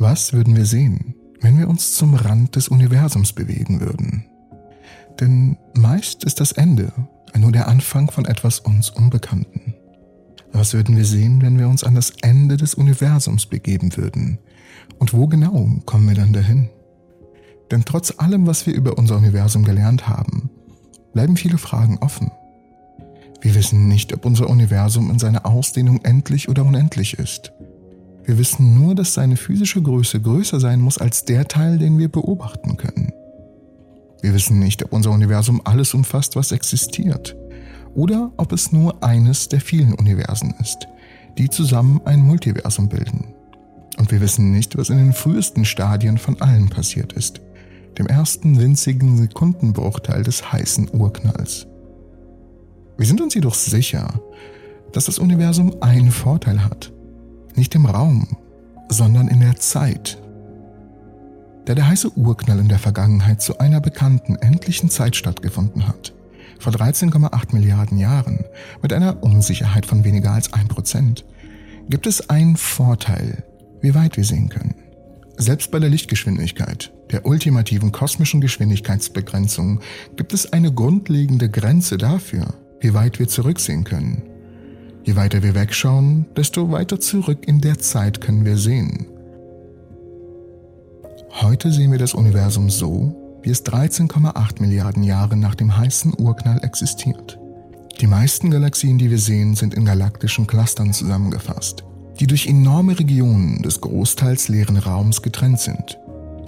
Was würden wir sehen, wenn wir uns zum Rand des Universums bewegen würden? Denn meist ist das Ende nur der Anfang von etwas uns Unbekannten. Was würden wir sehen, wenn wir uns an das Ende des Universums begeben würden? Und wo genau kommen wir dann dahin? Denn trotz allem, was wir über unser Universum gelernt haben, bleiben viele Fragen offen. Wir wissen nicht, ob unser Universum in seiner Ausdehnung endlich oder unendlich ist. Wir wissen nur, dass seine physische Größe größer sein muss als der Teil, den wir beobachten können. Wir wissen nicht, ob unser Universum alles umfasst, was existiert, oder ob es nur eines der vielen Universen ist, die zusammen ein Multiversum bilden. Und wir wissen nicht, was in den frühesten Stadien von allen passiert ist, dem ersten winzigen Sekundenbruchteil des heißen Urknalls. Wir sind uns jedoch sicher, dass das Universum einen Vorteil hat, nicht im Raum, sondern in der Zeit. Da der heiße Urknall in der Vergangenheit zu einer bekannten endlichen Zeit stattgefunden hat, vor 13,8 Milliarden Jahren, mit einer Unsicherheit von weniger als 1%, gibt es einen Vorteil, wie weit wir sehen können. Selbst bei der Lichtgeschwindigkeit, der ultimativen kosmischen Geschwindigkeitsbegrenzung, gibt es eine grundlegende Grenze dafür, wie weit wir zurücksehen können. Je weiter wir wegschauen, desto weiter zurück in der Zeit können wir sehen. Heute sehen wir das Universum so, wie es 13,8 Milliarden Jahre nach dem heißen Urknall existiert. Die meisten Galaxien, die wir sehen, sind in galaktischen Clustern zusammengefasst, die durch enorme Regionen des großteils leeren Raums getrennt sind,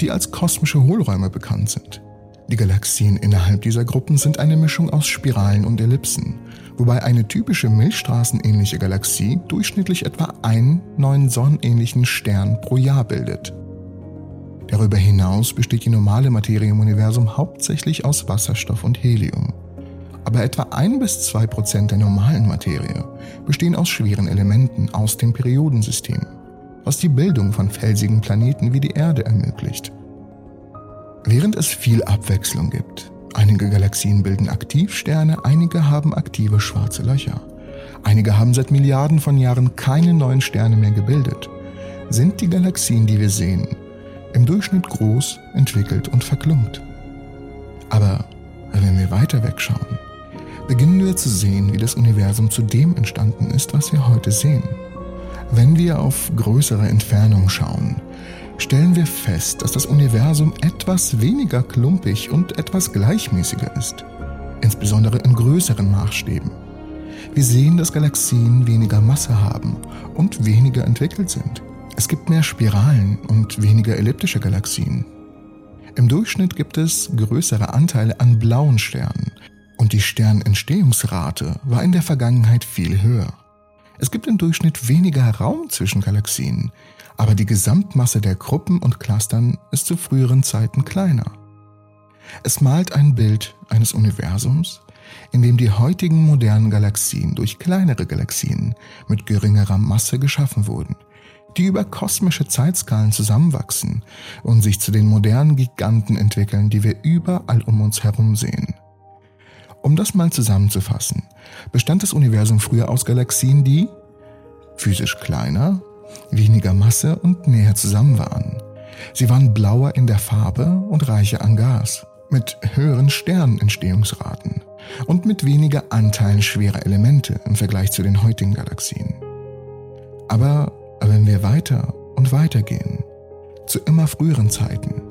die als kosmische Hohlräume bekannt sind. Die Galaxien innerhalb dieser Gruppen sind eine Mischung aus Spiralen und Ellipsen, wobei eine typische Milchstraßenähnliche Galaxie durchschnittlich etwa einen neuen sonnenähnlichen Stern pro Jahr bildet. Darüber hinaus besteht die normale Materie im Universum hauptsächlich aus Wasserstoff und Helium. Aber etwa ein bis zwei Prozent der normalen Materie bestehen aus schweren Elementen aus dem Periodensystem, was die Bildung von felsigen Planeten wie die Erde ermöglicht. Während es viel Abwechslung gibt, einige Galaxien bilden Aktivsterne, einige haben aktive schwarze Löcher, einige haben seit Milliarden von Jahren keine neuen Sterne mehr gebildet, sind die Galaxien, die wir sehen, im Durchschnitt groß, entwickelt und verklumpt. Aber wenn wir weiter wegschauen, beginnen wir zu sehen, wie das Universum zu dem entstanden ist, was wir heute sehen. Wenn wir auf größere Entfernung schauen, stellen wir fest, dass das Universum etwas weniger klumpig und etwas gleichmäßiger ist, insbesondere in größeren Maßstäben. Wir sehen, dass Galaxien weniger Masse haben und weniger entwickelt sind. Es gibt mehr Spiralen und weniger elliptische Galaxien. Im Durchschnitt gibt es größere Anteile an blauen Sternen und die Sternentstehungsrate war in der Vergangenheit viel höher. Es gibt im Durchschnitt weniger Raum zwischen Galaxien, aber die Gesamtmasse der Gruppen und Clustern ist zu früheren Zeiten kleiner. Es malt ein Bild eines Universums, in dem die heutigen modernen Galaxien durch kleinere Galaxien mit geringerer Masse geschaffen wurden – die über kosmische Zeitskalen zusammenwachsen und sich zu den modernen Giganten entwickeln, die wir überall um uns herum sehen. Um das mal zusammenzufassen, bestand das Universum früher aus Galaxien, die physisch kleiner, weniger Masse und näher zusammen waren. Sie waren blauer in der Farbe und reicher an Gas, mit höheren Sternentstehungsraten und mit weniger Anteilen schwerer Elemente im Vergleich zu den heutigen Galaxien. Aber aber wenn wir weiter und weiter gehen, zu immer früheren Zeiten,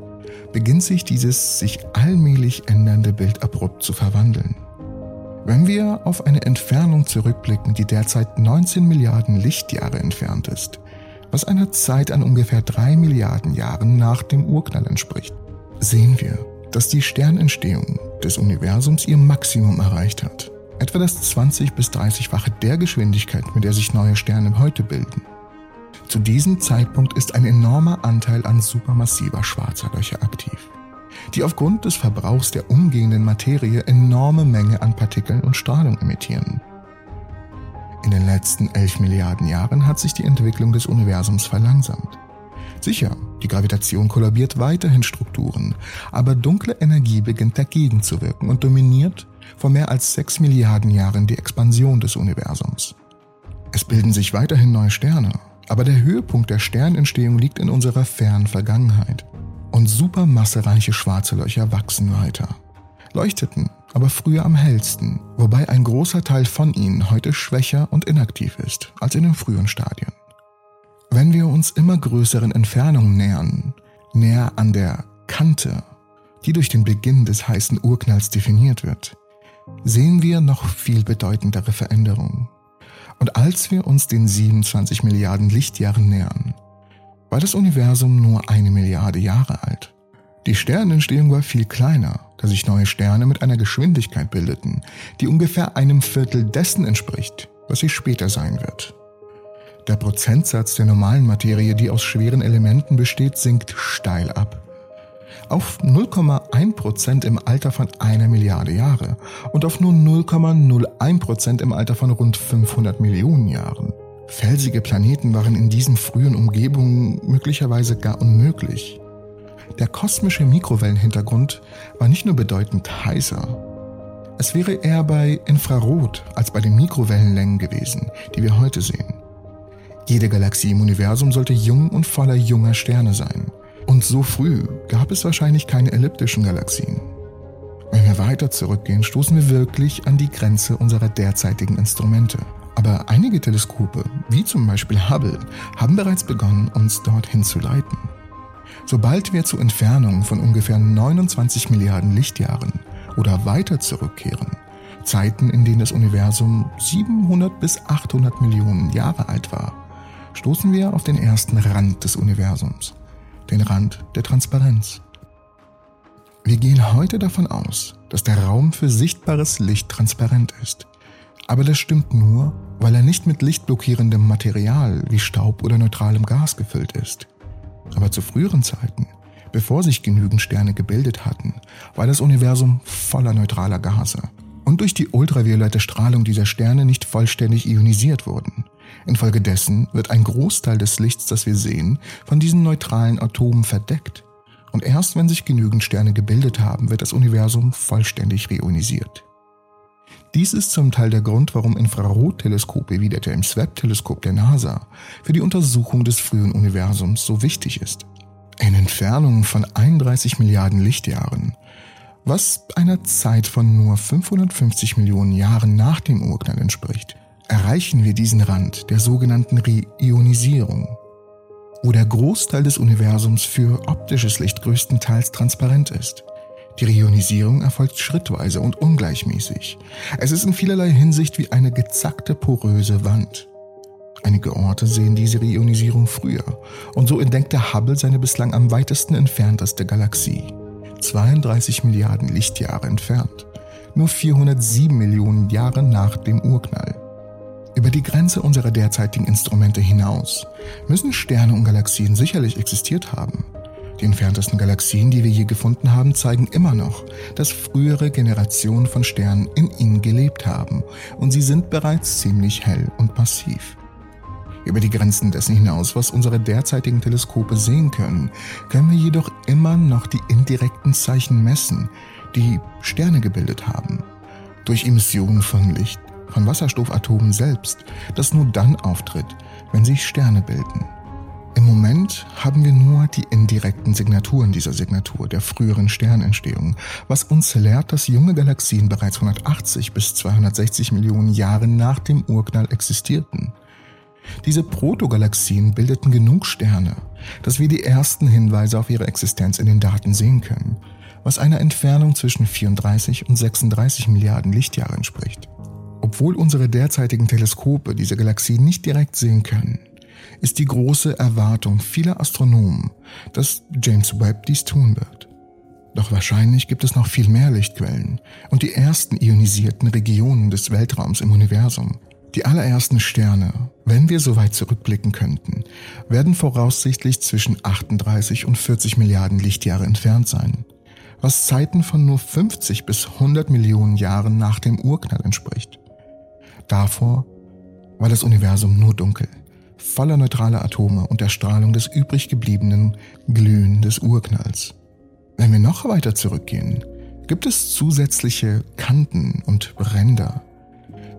beginnt sich dieses sich allmählich ändernde Bild abrupt zu verwandeln. Wenn wir auf eine Entfernung zurückblicken, die derzeit 19 Milliarden Lichtjahre entfernt ist, was einer Zeit an ungefähr 3 Milliarden Jahren nach dem Urknall entspricht, sehen wir, dass die Sternentstehung des Universums ihr Maximum erreicht hat. Etwa das 20 bis 30-fache der Geschwindigkeit, mit der sich neue Sterne heute bilden. Zu diesem Zeitpunkt ist ein enormer Anteil an supermassiver schwarzer Löcher aktiv, die aufgrund des Verbrauchs der umgehenden Materie enorme Menge an Partikeln und Strahlung emittieren. In den letzten 11 Milliarden Jahren hat sich die Entwicklung des Universums verlangsamt. Sicher, die Gravitation kollabiert weiterhin Strukturen, aber dunkle Energie beginnt dagegen zu wirken und dominiert vor mehr als 6 Milliarden Jahren die Expansion des Universums. Es bilden sich weiterhin neue Sterne, Aber der Höhepunkt der Sternentstehung liegt in unserer fernen Vergangenheit. Und supermassereiche schwarze Löcher wachsen weiter. Leuchteten aber früher am hellsten, wobei ein großer Teil von ihnen heute schwächer und inaktiv ist als in den frühen Stadien. Wenn wir uns immer größeren Entfernungen nähern, näher an der Kante, die durch den Beginn des heißen Urknalls definiert wird, sehen wir noch viel bedeutendere Veränderungen. Und als wir uns den 27 Milliarden Lichtjahren nähern, war das Universum nur eine Milliarde Jahre alt. Die Sternentstehung war viel kleiner, da sich neue Sterne mit einer Geschwindigkeit bildeten, die ungefähr einem Viertel dessen entspricht, was sie später sein wird. Der Prozentsatz der normalen Materie, die aus schweren Elementen besteht, sinkt steil ab. Auf 0,1% im Alter von einer Milliarde Jahre und auf nur 0,01% im Alter von rund 500 Millionen Jahren. Felsige Planeten waren in diesen frühen Umgebungen möglicherweise gar unmöglich. Der kosmische Mikrowellenhintergrund war nicht nur bedeutend heißer, es wäre eher bei Infrarot als bei den Mikrowellenlängen gewesen, die wir heute sehen. Jede Galaxie im Universum sollte jung und voller junger Sterne sein. Und so früh gab es wahrscheinlich keine elliptischen Galaxien. Wenn wir weiter zurückgehen, stoßen wir wirklich an die Grenze unserer derzeitigen Instrumente. Aber einige Teleskope, wie zum Beispiel Hubble, haben bereits begonnen, uns dorthin zu leiten. Sobald wir zu Entfernungen von ungefähr 29 Milliarden Lichtjahren oder weiter zurückkehren, Zeiten, in denen das Universum 700 bis 800 Millionen Jahre alt war, stoßen wir auf den ersten Rand des Universums, den Rand der Transparenz. Wir gehen heute davon aus, dass der Raum für sichtbares Licht transparent ist. Aber das stimmt nur, weil er nicht mit lichtblockierendem Material wie Staub oder neutralem Gas gefüllt ist. Aber zu früheren Zeiten, bevor sich genügend Sterne gebildet hatten, war das Universum voller neutraler Gase und durch die ultraviolette Strahlung dieser Sterne nicht vollständig ionisiert wurden. Infolgedessen wird ein Großteil des Lichts, das wir sehen, von diesen neutralen Atomen verdeckt. Und erst wenn sich genügend Sterne gebildet haben, wird das Universum vollständig reionisiert. Dies ist zum Teil der Grund, warum Infrarotteleskope wie der James Webb-Teleskop der NASA für die Untersuchung des frühen Universums so wichtig ist. In Entfernungen von 31 Milliarden Lichtjahren, was einer Zeit von nur 550 Millionen Jahren nach dem Urknall entspricht, erreichen wir diesen Rand der sogenannten Reionisierung, wo der Großteil des Universums für optisches Licht größtenteils transparent ist. Die Reionisierung erfolgt schrittweise und ungleichmäßig. Es ist in vielerlei Hinsicht wie eine gezackte poröse Wand. Einige Orte sehen diese Reionisierung früher und so entdeckte Hubble seine bislang am weitesten entfernteste Galaxie. 32 Milliarden Lichtjahre entfernt. Nur 407 Millionen Jahre nach dem Urknall. Über die Grenze unserer derzeitigen Instrumente hinaus müssen Sterne und Galaxien sicherlich existiert haben. Die entferntesten Galaxien, die wir je gefunden haben, zeigen immer noch, dass frühere Generationen von Sternen in ihnen gelebt haben und sie sind bereits ziemlich hell und massiv. Über die Grenzen dessen hinaus, was unsere derzeitigen Teleskope sehen können, können wir jedoch immer noch die indirekten Zeichen messen, die Sterne gebildet haben. Durch Emissionen von Licht, von Wasserstoffatomen selbst, das nur dann auftritt, wenn sich Sterne bilden. Im Moment haben wir nur die indirekten Signaturen dieser Signatur der früheren Sternentstehung, was uns lehrt, dass junge Galaxien bereits 180 bis 260 Millionen Jahre nach dem Urknall existierten. Diese Protogalaxien bildeten genug Sterne, dass wir die ersten Hinweise auf ihre Existenz in den Daten sehen können, was einer Entfernung zwischen 34 und 36 Milliarden Lichtjahre entspricht. Obwohl unsere derzeitigen Teleskope diese Galaxien nicht direkt sehen können, ist die große Erwartung vieler Astronomen, dass James Webb dies tun wird. Doch wahrscheinlich gibt es noch viel mehr Lichtquellen und die ersten ionisierten Regionen des Weltraums im Universum. Die allerersten Sterne, wenn wir so weit zurückblicken könnten, werden voraussichtlich zwischen 38 und 40 Milliarden Lichtjahre entfernt sein, was Zeiten von nur 50 bis 100 Millionen Jahren nach dem Urknall entspricht. Davor war das Universum nur dunkel voller neutraler Atome und der Strahlung des übrig gebliebenen Glühen des Urknalls. Wenn wir noch weiter zurückgehen, gibt es zusätzliche Kanten und Ränder.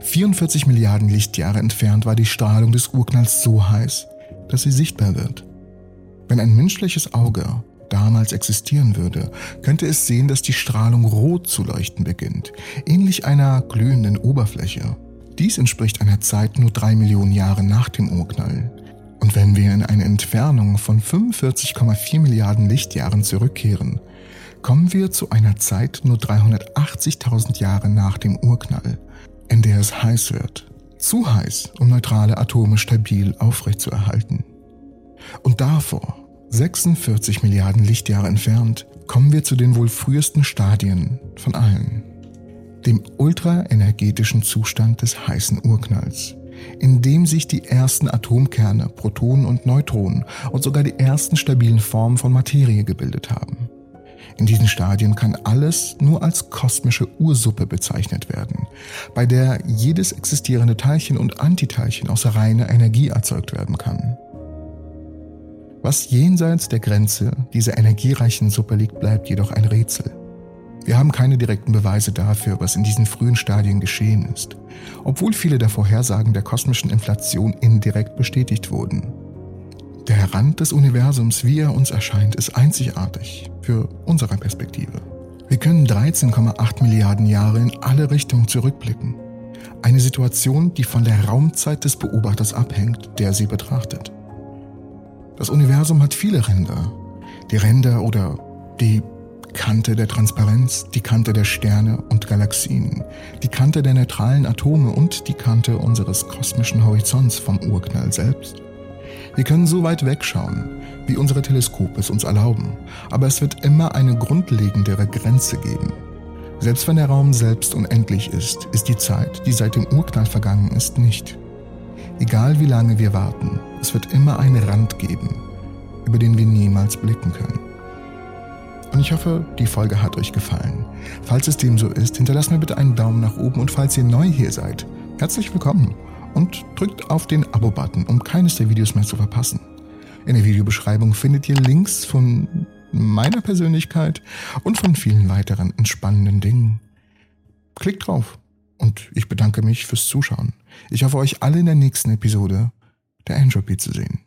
44 Milliarden Lichtjahre entfernt war die Strahlung des Urknalls so heiß, dass sie sichtbar wird. Wenn ein menschliches Auge damals existieren würde, könnte es sehen, dass die Strahlung rot zu leuchten beginnt, ähnlich einer glühenden Oberfläche. Dies entspricht einer Zeit nur drei Millionen Jahre nach dem Urknall. Und wenn wir in eine Entfernung von 45,4 Milliarden Lichtjahren zurückkehren, kommen wir zu einer Zeit nur 380.000 Jahre nach dem Urknall, in der es heiß wird. Zu heiß, um neutrale Atome stabil aufrechtzuerhalten. Und davor 46 Milliarden Lichtjahre entfernt, kommen wir zu den wohl frühesten Stadien von allen. Dem ultraenergetischen Zustand des heißen Urknalls, in dem sich die ersten Atomkerne, Protonen und Neutronen und sogar die ersten stabilen Formen von Materie gebildet haben. In diesen Stadien kann alles nur als kosmische Ursuppe bezeichnet werden, bei der jedes existierende Teilchen und Antiteilchen aus reiner Energie erzeugt werden kann. Was jenseits der Grenze dieser energiereichen Suppe liegt, bleibt jedoch ein Rätsel. Wir haben keine direkten Beweise dafür, was in diesen frühen Stadien geschehen ist, obwohl viele der Vorhersagen der kosmischen Inflation indirekt bestätigt wurden. Der Rand des Universums, wie er uns erscheint, ist einzigartig für unsere Perspektive. Wir können 13,8 Milliarden Jahre in alle Richtungen zurückblicken. Eine Situation, die von der Raumzeit des Beobachters abhängt, der sie betrachtet. Das Universum hat viele Ränder. Die Ränder oder die Kante der Transparenz, die Kante der Sterne und Galaxien, die Kante der neutralen Atome und die Kante unseres kosmischen Horizonts vom Urknall selbst. Wir können so weit wegschauen, wie unsere Teleskope es uns erlauben, aber es wird immer eine grundlegendere Grenze geben. Selbst wenn der Raum selbst unendlich ist, ist die Zeit, die seit dem Urknall vergangen ist, nicht. Egal wie lange wir warten, es wird immer einen Rand geben, über den wir niemals blicken können. Und ich hoffe, die Folge hat euch gefallen. Falls es dem so ist, hinterlasst mir bitte einen Daumen nach oben und falls ihr neu hier seid, herzlich willkommen und drückt auf den Abo-Button, um keines der Videos mehr zu verpassen. In der Videobeschreibung findet ihr Links von meiner Persönlichkeit und von vielen weiteren entspannenden Dingen. Klickt drauf und ich bedanke mich fürs Zuschauen. Ich hoffe, euch alle in der nächsten Episode der Entropy zu sehen.